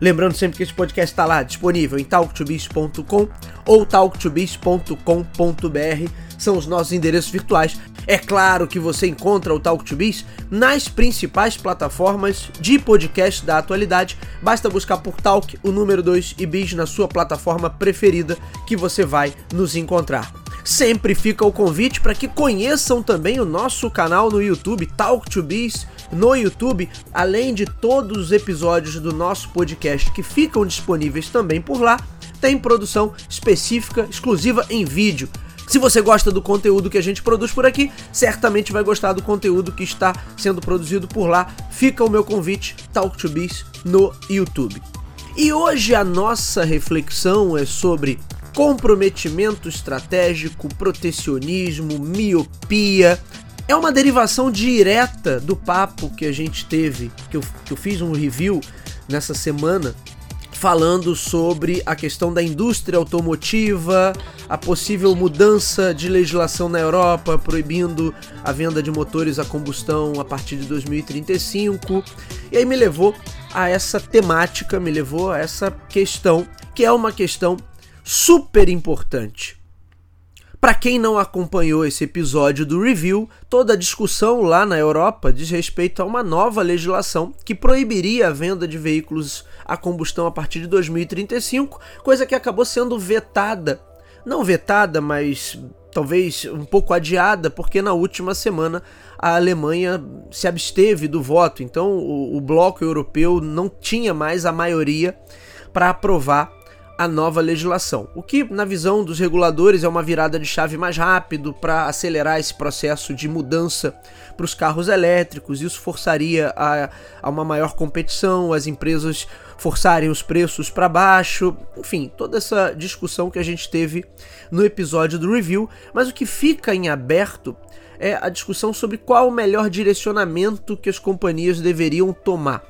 Lembrando sempre que esse podcast está lá disponível em talktobiz.com ou talktobiz.com.br, são os nossos endereços virtuais. É claro que você encontra o Talk to Biz nas principais plataformas de podcast da atualidade. Basta buscar por Talk, o número 2 e Biz na sua plataforma preferida que você vai nos encontrar. Sempre fica o convite para que conheçam também o nosso canal no YouTube, Talk to Biz, no YouTube, além de todos os episódios do nosso podcast que ficam disponíveis também por lá, tem produção específica, exclusiva em vídeo. Se você gosta do conteúdo que a gente produz por aqui, certamente vai gostar do conteúdo que está sendo produzido por lá. Fica o meu convite, Talk to Biz no YouTube. E hoje a nossa reflexão é sobre comprometimento estratégico, protecionismo, miopia. É uma derivação direta do papo que a gente teve, que eu, que eu fiz um review nessa semana, falando sobre a questão da indústria automotiva, a possível mudança de legislação na Europa, proibindo a venda de motores a combustão a partir de 2035. E aí me levou a essa temática, me levou a essa questão, que é uma questão super importante. Para quem não acompanhou esse episódio do review, toda a discussão lá na Europa diz respeito a uma nova legislação que proibiria a venda de veículos a combustão a partir de 2035, coisa que acabou sendo vetada. Não vetada, mas talvez um pouco adiada, porque na última semana a Alemanha se absteve do voto, então o, o bloco europeu não tinha mais a maioria para aprovar a nova legislação. O que, na visão dos reguladores, é uma virada de chave mais rápido para acelerar esse processo de mudança para os carros elétricos. Isso forçaria a, a uma maior competição, as empresas forçarem os preços para baixo, enfim, toda essa discussão que a gente teve no episódio do review. Mas o que fica em aberto é a discussão sobre qual o melhor direcionamento que as companhias deveriam tomar.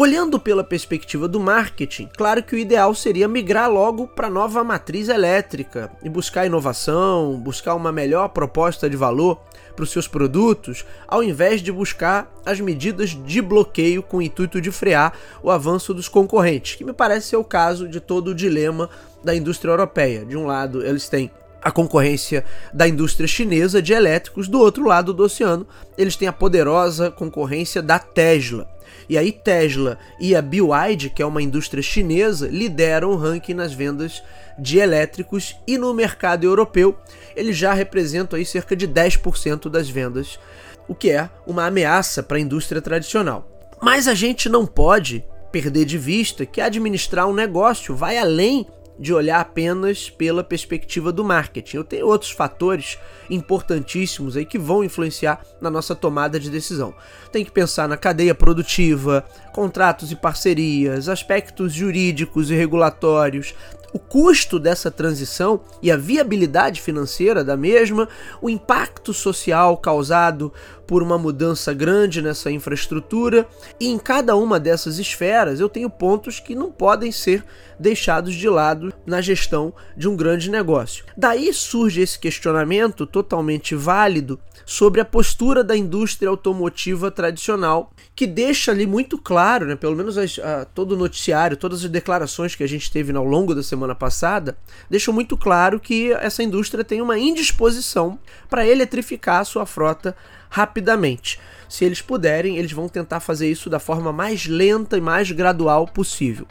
Olhando pela perspectiva do marketing, claro que o ideal seria migrar logo para nova matriz elétrica e buscar inovação, buscar uma melhor proposta de valor para os seus produtos, ao invés de buscar as medidas de bloqueio com o intuito de frear o avanço dos concorrentes, que me parece ser o caso de todo o dilema da indústria europeia. De um lado, eles têm a concorrência da indústria chinesa de elétricos, do outro lado do oceano, eles têm a poderosa concorrência da Tesla. E aí Tesla e a BYD, que é uma indústria chinesa, lideram o ranking nas vendas de elétricos e no mercado europeu eles já representam aí cerca de 10% das vendas, o que é uma ameaça para a indústria tradicional. Mas a gente não pode perder de vista que administrar um negócio vai além de olhar apenas pela perspectiva do marketing. Eu tenho outros fatores importantíssimos aí que vão influenciar na nossa tomada de decisão. Tem que pensar na cadeia produtiva, contratos e parcerias, aspectos jurídicos e regulatórios, o custo dessa transição e a viabilidade financeira da mesma, o impacto social causado por uma mudança grande nessa infraestrutura, e em cada uma dessas esferas eu tenho pontos que não podem ser deixados de lado na gestão de um grande negócio. Daí surge esse questionamento totalmente válido sobre a postura da indústria automotiva tradicional, que deixa ali muito claro, né, pelo menos as, a, todo o noticiário, todas as declarações que a gente teve ao longo da semana passada, deixam muito claro que essa indústria tem uma indisposição para eletrificar a sua frota rapidamente. Se eles puderem, eles vão tentar fazer isso da forma mais lenta e mais gradual possível.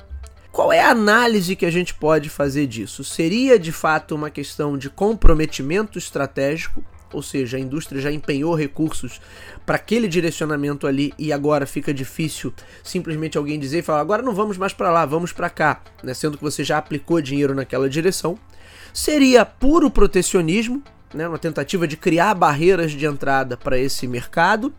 Qual é a análise que a gente pode fazer disso? Seria de fato uma questão de comprometimento estratégico ou seja, a indústria já empenhou recursos para aquele direcionamento ali e agora fica difícil simplesmente alguém dizer e falar agora não vamos mais para lá, vamos para cá, né? sendo que você já aplicou dinheiro naquela direção. Seria puro protecionismo, né, uma tentativa de criar barreiras de entrada para esse mercado,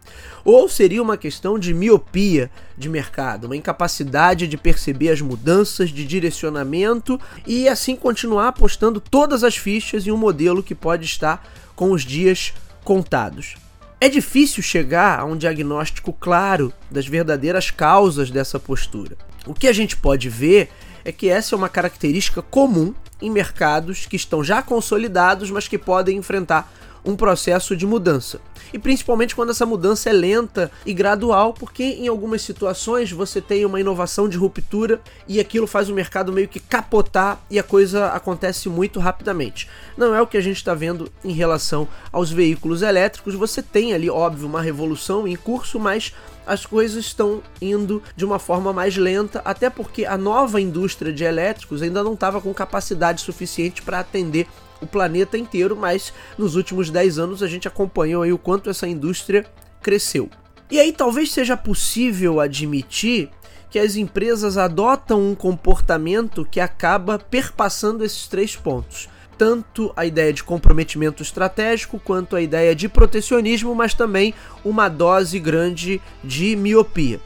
ou seria uma questão de miopia de mercado, uma incapacidade de perceber as mudanças de direcionamento e assim continuar apostando todas as fichas em um modelo que pode estar com os dias contados. É difícil chegar a um diagnóstico claro das verdadeiras causas dessa postura. O que a gente pode ver é que essa é uma característica comum em mercados que estão já consolidados, mas que podem enfrentar um processo de mudança. E principalmente quando essa mudança é lenta e gradual, porque em algumas situações você tem uma inovação de ruptura e aquilo faz o mercado meio que capotar e a coisa acontece muito rapidamente. Não é o que a gente está vendo em relação aos veículos elétricos. Você tem ali, óbvio, uma revolução em curso, mas as coisas estão indo de uma forma mais lenta, até porque a nova indústria de elétricos ainda não estava com capacidade suficiente para atender o planeta inteiro, mas nos últimos 10 anos a gente acompanhou aí o quanto essa indústria cresceu. E aí talvez seja possível admitir que as empresas adotam um comportamento que acaba perpassando esses três pontos. Tanto a ideia de comprometimento estratégico quanto a ideia de protecionismo, mas também uma dose grande de miopia.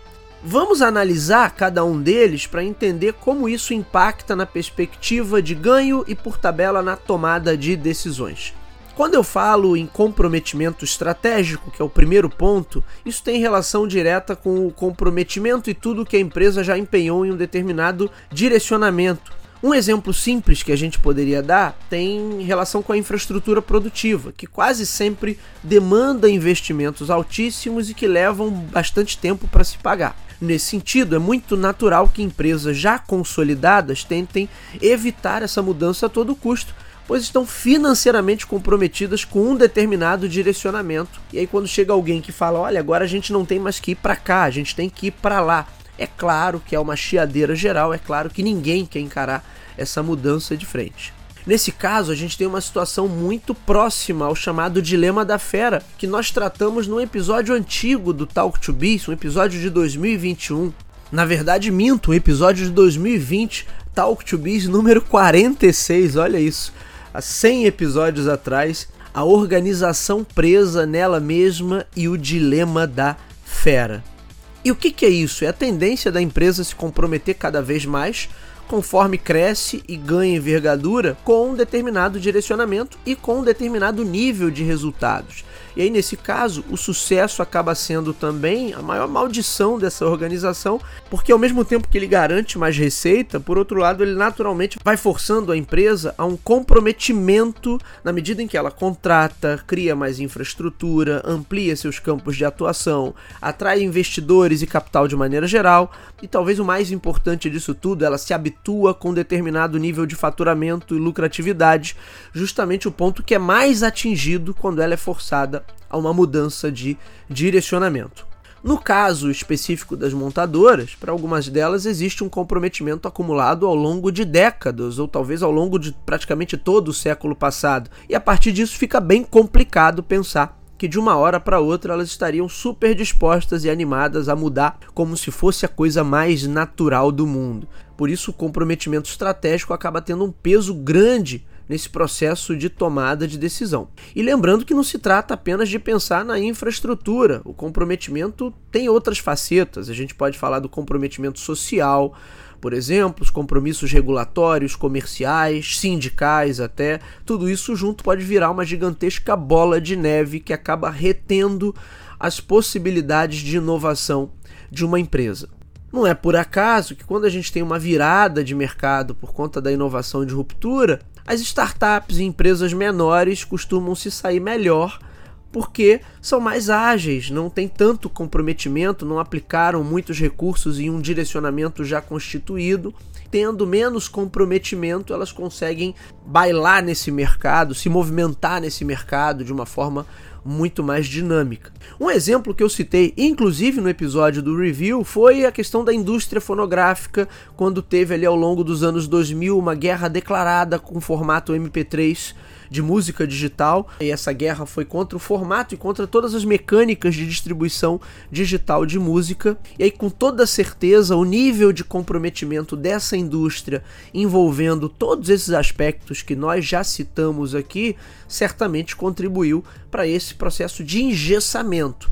Vamos analisar cada um deles para entender como isso impacta na perspectiva de ganho e, por tabela, na tomada de decisões. Quando eu falo em comprometimento estratégico, que é o primeiro ponto, isso tem relação direta com o comprometimento e tudo que a empresa já empenhou em um determinado direcionamento. Um exemplo simples que a gente poderia dar tem relação com a infraestrutura produtiva, que quase sempre demanda investimentos altíssimos e que levam bastante tempo para se pagar. Nesse sentido, é muito natural que empresas já consolidadas tentem evitar essa mudança a todo custo, pois estão financeiramente comprometidas com um determinado direcionamento. E aí quando chega alguém que fala: "Olha, agora a gente não tem mais que ir para cá, a gente tem que ir para lá". É claro que é uma chiadeira geral, é claro que ninguém quer encarar essa mudança de frente. Nesse caso, a gente tem uma situação muito próxima ao chamado Dilema da Fera, que nós tratamos num episódio antigo do Talk to Biz, um episódio de 2021. Na verdade, minto, um episódio de 2020, Talk to Biz número 46, olha isso. Há 100 episódios atrás, a organização presa nela mesma e o dilema da fera. E o que, que é isso? É a tendência da empresa se comprometer cada vez mais conforme cresce e ganha envergadura com um determinado direcionamento e com um determinado nível de resultados. E aí, nesse caso, o sucesso acaba sendo também a maior maldição dessa organização, porque ao mesmo tempo que ele garante mais receita, por outro lado, ele naturalmente vai forçando a empresa a um comprometimento na medida em que ela contrata, cria mais infraestrutura, amplia seus campos de atuação, atrai investidores e capital de maneira geral, e talvez o mais importante disso tudo, ela se habitua com determinado nível de faturamento e lucratividade, justamente o ponto que é mais atingido quando ela é forçada a uma mudança de direcionamento. No caso específico das montadoras, para algumas delas existe um comprometimento acumulado ao longo de décadas, ou talvez ao longo de praticamente todo o século passado, e a partir disso fica bem complicado pensar que de uma hora para outra elas estariam super dispostas e animadas a mudar como se fosse a coisa mais natural do mundo. Por isso, o comprometimento estratégico acaba tendo um peso grande nesse processo de tomada de decisão. E lembrando que não se trata apenas de pensar na infraestrutura, o comprometimento tem outras facetas. A gente pode falar do comprometimento social, por exemplo, os compromissos regulatórios, comerciais, sindicais até, tudo isso junto pode virar uma gigantesca bola de neve que acaba retendo as possibilidades de inovação de uma empresa. Não é por acaso que quando a gente tem uma virada de mercado por conta da inovação de ruptura, as startups e empresas menores costumam se sair melhor porque são mais ágeis, não têm tanto comprometimento, não aplicaram muitos recursos em um direcionamento já constituído. Tendo menos comprometimento, elas conseguem bailar nesse mercado, se movimentar nesse mercado de uma forma muito mais dinâmica. Um exemplo que eu citei, inclusive no episódio do review, foi a questão da indústria fonográfica, quando teve ali ao longo dos anos 2000 uma guerra declarada com formato MP3 de música digital, e essa guerra foi contra o formato e contra todas as mecânicas de distribuição digital de música. E aí, com toda certeza, o nível de comprometimento dessa indústria envolvendo todos esses aspectos que nós já citamos aqui, certamente contribuiu para esse processo de engessamento.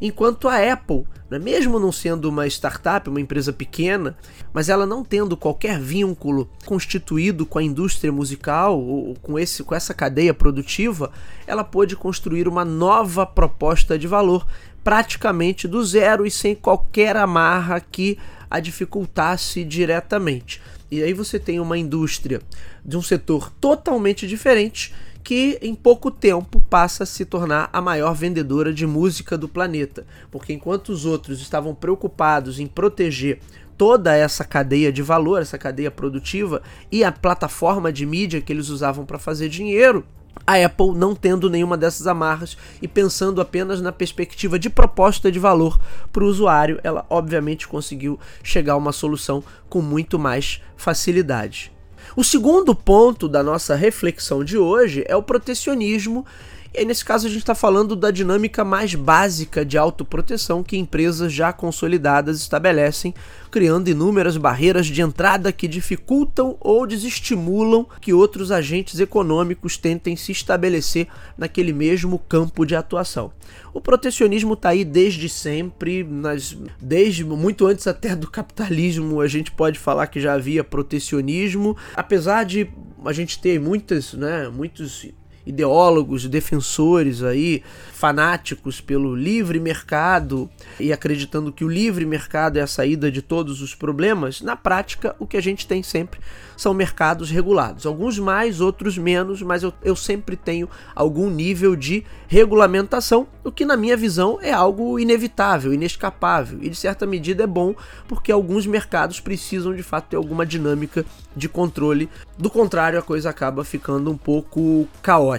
Enquanto a Apple, né, mesmo não sendo uma startup, uma empresa pequena, mas ela não tendo qualquer vínculo constituído com a indústria musical ou com, esse, com essa cadeia produtiva, ela pôde construir uma nova proposta de valor praticamente do zero e sem qualquer amarra que a dificultasse diretamente. E aí você tem uma indústria de um setor totalmente diferente que em pouco tempo passa a se tornar a maior vendedora de música do planeta. Porque enquanto os outros estavam preocupados em proteger toda essa cadeia de valor, essa cadeia produtiva e a plataforma de mídia que eles usavam para fazer dinheiro, a Apple não tendo nenhuma dessas amarras e pensando apenas na perspectiva de proposta de valor para o usuário, ela obviamente conseguiu chegar a uma solução com muito mais facilidade. O segundo ponto da nossa reflexão de hoje é o protecionismo. E aí, nesse caso, a gente está falando da dinâmica mais básica de autoproteção que empresas já consolidadas estabelecem, criando inúmeras barreiras de entrada que dificultam ou desestimulam que outros agentes econômicos tentem se estabelecer naquele mesmo campo de atuação. O protecionismo está aí desde sempre, nas, desde muito antes até do capitalismo, a gente pode falar que já havia protecionismo, apesar de a gente ter muitas, né, muitos ideólogos, defensores aí, fanáticos pelo livre mercado e acreditando que o livre mercado é a saída de todos os problemas, na prática o que a gente tem sempre são mercados regulados. Alguns mais, outros menos, mas eu, eu sempre tenho algum nível de regulamentação, o que na minha visão é algo inevitável, inescapável e de certa medida é bom porque alguns mercados precisam de fato ter alguma dinâmica de controle. Do contrário, a coisa acaba ficando um pouco caótica.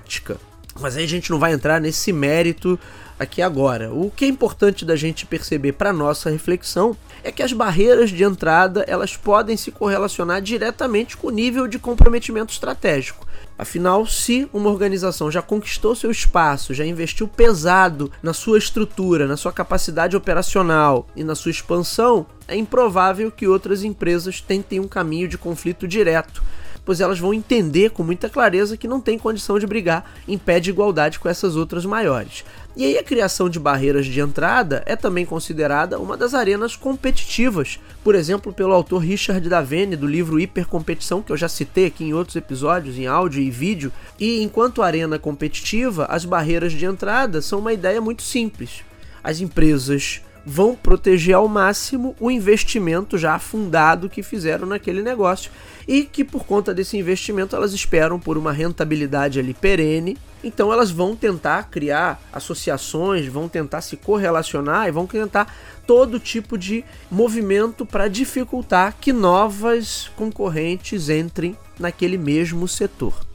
Mas aí a gente não vai entrar nesse mérito aqui agora. O que é importante da gente perceber para nossa reflexão é que as barreiras de entrada elas podem se correlacionar diretamente com o nível de comprometimento estratégico. Afinal, se uma organização já conquistou seu espaço, já investiu pesado na sua estrutura, na sua capacidade operacional e na sua expansão, é improvável que outras empresas tentem um caminho de conflito direto pois elas vão entender com muita clareza que não tem condição de brigar em pé de igualdade com essas outras maiores. E aí a criação de barreiras de entrada é também considerada uma das arenas competitivas, por exemplo, pelo autor Richard Davene do livro Hipercompetição, que eu já citei aqui em outros episódios, em áudio e vídeo. E enquanto arena competitiva, as barreiras de entrada são uma ideia muito simples. As empresas vão proteger ao máximo o investimento já afundado que fizeram naquele negócio e que por conta desse investimento elas esperam por uma rentabilidade ali perene. Então elas vão tentar criar associações, vão tentar se correlacionar e vão tentar todo tipo de movimento para dificultar que novas concorrentes entrem naquele mesmo setor.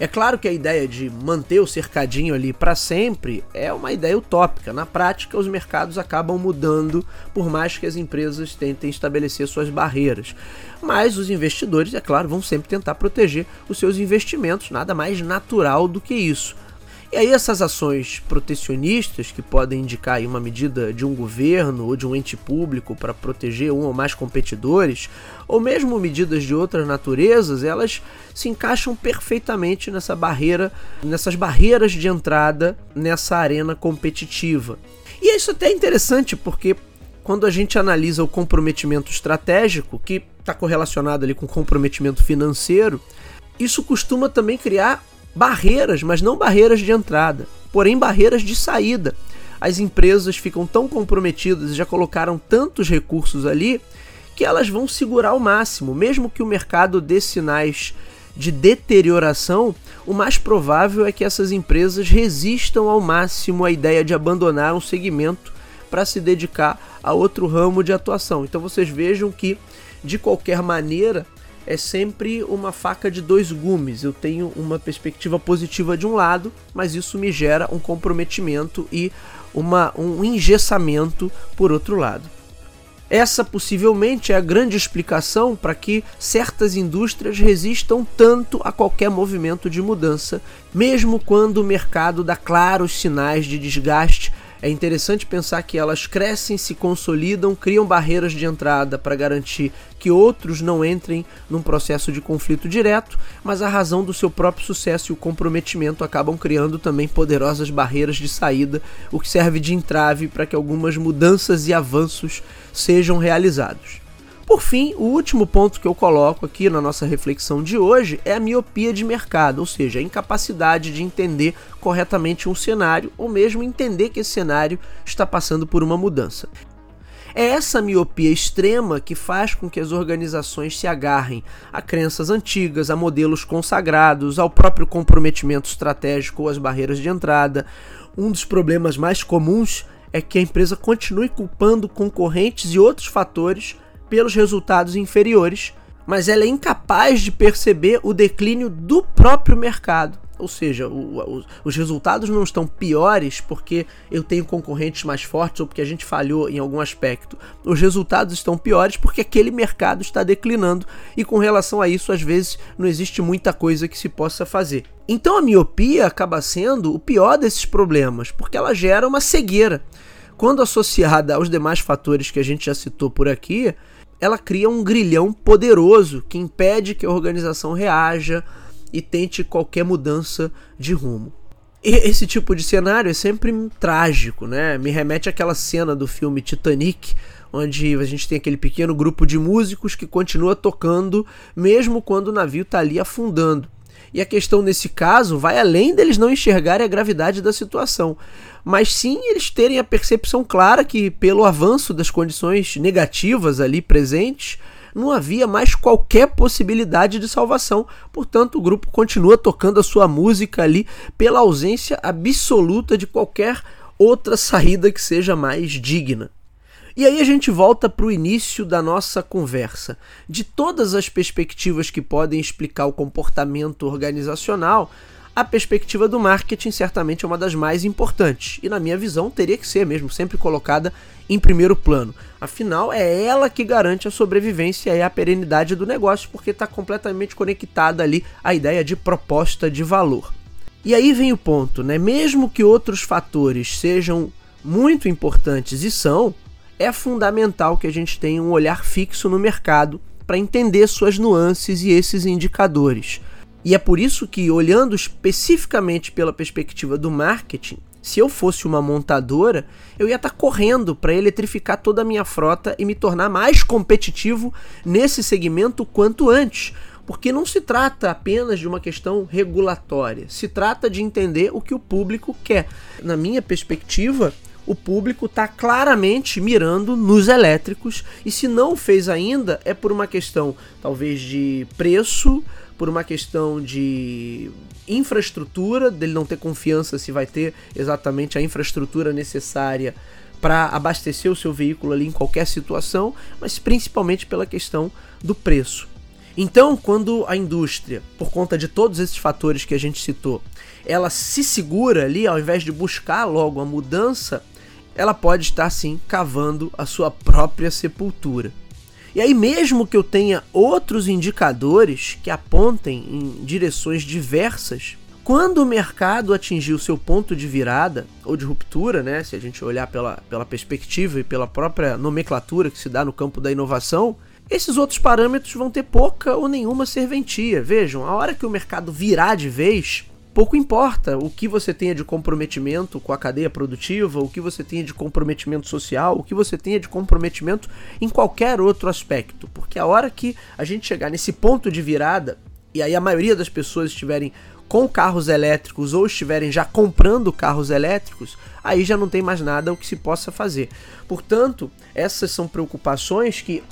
É claro que a ideia de manter o cercadinho ali para sempre é uma ideia utópica. Na prática, os mercados acabam mudando por mais que as empresas tentem estabelecer suas barreiras. Mas os investidores, é claro, vão sempre tentar proteger os seus investimentos, nada mais natural do que isso. E aí essas ações protecionistas, que podem indicar uma medida de um governo ou de um ente público para proteger um ou mais competidores, ou mesmo medidas de outras naturezas, elas se encaixam perfeitamente nessa barreira, nessas barreiras de entrada nessa arena competitiva. E isso até é interessante porque quando a gente analisa o comprometimento estratégico, que está correlacionado ali com o comprometimento financeiro, isso costuma também criar barreiras, mas não barreiras de entrada, porém barreiras de saída. As empresas ficam tão comprometidas e já colocaram tantos recursos ali que elas vão segurar ao máximo, mesmo que o mercado dê sinais de deterioração, o mais provável é que essas empresas resistam ao máximo à ideia de abandonar um segmento para se dedicar a outro ramo de atuação. Então vocês vejam que, de qualquer maneira, é sempre uma faca de dois gumes. Eu tenho uma perspectiva positiva de um lado, mas isso me gera um comprometimento e uma, um engessamento por outro lado. Essa possivelmente é a grande explicação para que certas indústrias resistam tanto a qualquer movimento de mudança, mesmo quando o mercado dá claros sinais de desgaste é interessante pensar que elas crescem, se consolidam, criam barreiras de entrada para garantir que outros não entrem num processo de conflito direto, mas a razão do seu próprio sucesso e o comprometimento acabam criando também poderosas barreiras de saída, o que serve de entrave para que algumas mudanças e avanços sejam realizados. Por fim, o último ponto que eu coloco aqui na nossa reflexão de hoje é a miopia de mercado, ou seja, a incapacidade de entender corretamente um cenário ou mesmo entender que esse cenário está passando por uma mudança. É essa miopia extrema que faz com que as organizações se agarrem a crenças antigas, a modelos consagrados, ao próprio comprometimento estratégico ou às barreiras de entrada. Um dos problemas mais comuns é que a empresa continue culpando concorrentes e outros fatores pelos resultados inferiores, mas ela é incapaz de perceber o declínio do próprio mercado. Ou seja, o, o, os resultados não estão piores porque eu tenho concorrentes mais fortes ou porque a gente falhou em algum aspecto. Os resultados estão piores porque aquele mercado está declinando e com relação a isso, às vezes, não existe muita coisa que se possa fazer. Então a miopia acaba sendo o pior desses problemas porque ela gera uma cegueira. Quando associada aos demais fatores que a gente já citou por aqui, ela cria um grilhão poderoso que impede que a organização reaja e tente qualquer mudança de rumo. E esse tipo de cenário é sempre trágico, né? Me remete àquela cena do filme Titanic, onde a gente tem aquele pequeno grupo de músicos que continua tocando mesmo quando o navio está ali afundando. E a questão nesse caso vai além deles não enxergarem a gravidade da situação, mas sim eles terem a percepção clara que, pelo avanço das condições negativas ali presentes, não havia mais qualquer possibilidade de salvação. Portanto, o grupo continua tocando a sua música ali pela ausência absoluta de qualquer outra saída que seja mais digna. E aí a gente volta para o início da nossa conversa. De todas as perspectivas que podem explicar o comportamento organizacional, a perspectiva do marketing certamente é uma das mais importantes. E na minha visão teria que ser mesmo, sempre colocada em primeiro plano. Afinal, é ela que garante a sobrevivência e a perenidade do negócio, porque está completamente conectada ali à ideia de proposta de valor. E aí vem o ponto, né? Mesmo que outros fatores sejam muito importantes e são, é fundamental que a gente tenha um olhar fixo no mercado para entender suas nuances e esses indicadores. E é por isso que, olhando especificamente pela perspectiva do marketing, se eu fosse uma montadora, eu ia estar tá correndo para eletrificar toda a minha frota e me tornar mais competitivo nesse segmento quanto antes. Porque não se trata apenas de uma questão regulatória, se trata de entender o que o público quer. Na minha perspectiva, o público está claramente mirando nos elétricos e se não fez ainda é por uma questão talvez de preço, por uma questão de infraestrutura, dele não ter confiança se vai ter exatamente a infraestrutura necessária para abastecer o seu veículo ali em qualquer situação, mas principalmente pela questão do preço. Então, quando a indústria, por conta de todos esses fatores que a gente citou, ela se segura ali ao invés de buscar logo a mudança, ela pode estar sim cavando a sua própria sepultura. E aí, mesmo que eu tenha outros indicadores que apontem em direções diversas, quando o mercado atingir o seu ponto de virada ou de ruptura, né, se a gente olhar pela, pela perspectiva e pela própria nomenclatura que se dá no campo da inovação, esses outros parâmetros vão ter pouca ou nenhuma serventia. Vejam, a hora que o mercado virar de vez, pouco importa o que você tenha de comprometimento com a cadeia produtiva, o que você tenha de comprometimento social, o que você tenha de comprometimento em qualquer outro aspecto, porque a hora que a gente chegar nesse ponto de virada, e aí a maioria das pessoas estiverem com carros elétricos ou estiverem já comprando carros elétricos, aí já não tem mais nada o que se possa fazer. Portanto, essas são preocupações que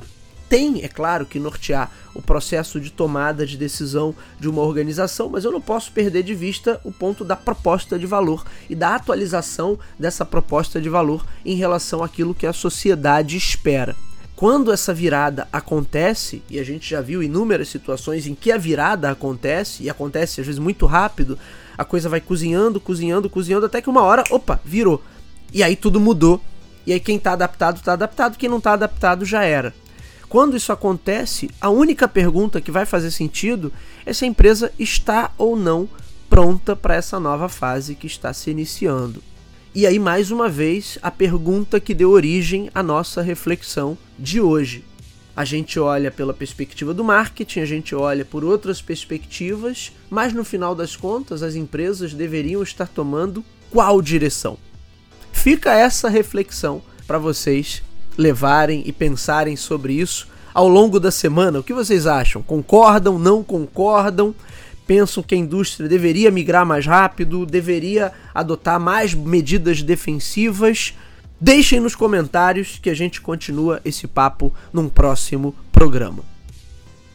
tem, é claro, que nortear o processo de tomada de decisão de uma organização, mas eu não posso perder de vista o ponto da proposta de valor e da atualização dessa proposta de valor em relação àquilo que a sociedade espera. quando essa virada acontece, e a gente já viu inúmeras situações em que a virada acontece, e acontece às vezes muito rápido, a coisa vai cozinhando, cozinhando, cozinhando, até que uma hora, opa, virou. E aí tudo mudou. E aí quem tá adaptado, tá adaptado, quem não tá adaptado já era. Quando isso acontece, a única pergunta que vai fazer sentido é se a empresa está ou não pronta para essa nova fase que está se iniciando. E aí, mais uma vez, a pergunta que deu origem à nossa reflexão de hoje. A gente olha pela perspectiva do marketing, a gente olha por outras perspectivas, mas no final das contas, as empresas deveriam estar tomando qual direção? Fica essa reflexão para vocês levarem e pensarem sobre isso ao longo da semana. O que vocês acham? Concordam? Não concordam? pensam que a indústria deveria migrar mais rápido, deveria adotar mais medidas defensivas. Deixem nos comentários que a gente continua esse papo num próximo programa.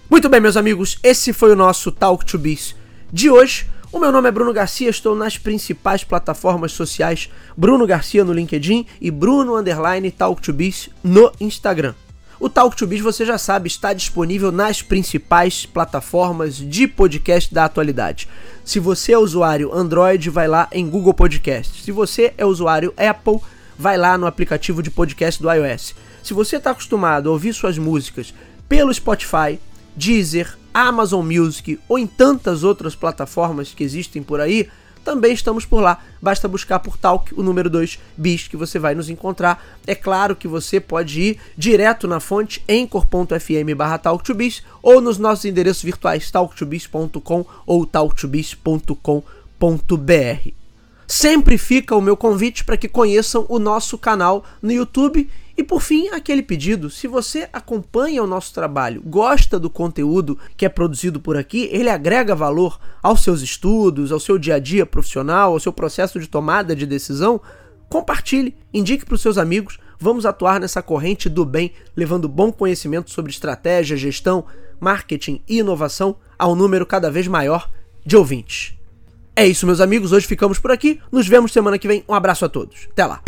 Muito bem, meus amigos, esse foi o nosso Talk to Biz de hoje. O meu nome é Bruno Garcia, estou nas principais plataformas sociais Bruno Garcia no LinkedIn e Bruno Underline Talk to Biz no Instagram. O Talk to Biz, você já sabe, está disponível nas principais plataformas de podcast da atualidade. Se você é usuário Android, vai lá em Google Podcast. Se você é usuário Apple, vai lá no aplicativo de podcast do iOS. Se você está acostumado a ouvir suas músicas pelo Spotify, Deezer, Amazon Music ou em tantas outras plataformas que existem por aí, também estamos por lá. Basta buscar por Talk, o número 2 bis, que você vai nos encontrar. É claro que você pode ir direto na fonte anchor.fm barra talktobis ou nos nossos endereços virtuais talktobis.com ou talktobis.com.br. Sempre fica o meu convite para que conheçam o nosso canal no YouTube e por fim, aquele pedido: se você acompanha o nosso trabalho, gosta do conteúdo que é produzido por aqui, ele agrega valor aos seus estudos, ao seu dia a dia profissional, ao seu processo de tomada de decisão, compartilhe, indique para os seus amigos. Vamos atuar nessa corrente do bem, levando bom conhecimento sobre estratégia, gestão, marketing e inovação a um número cada vez maior de ouvintes. É isso, meus amigos. Hoje ficamos por aqui. Nos vemos semana que vem. Um abraço a todos. Até lá.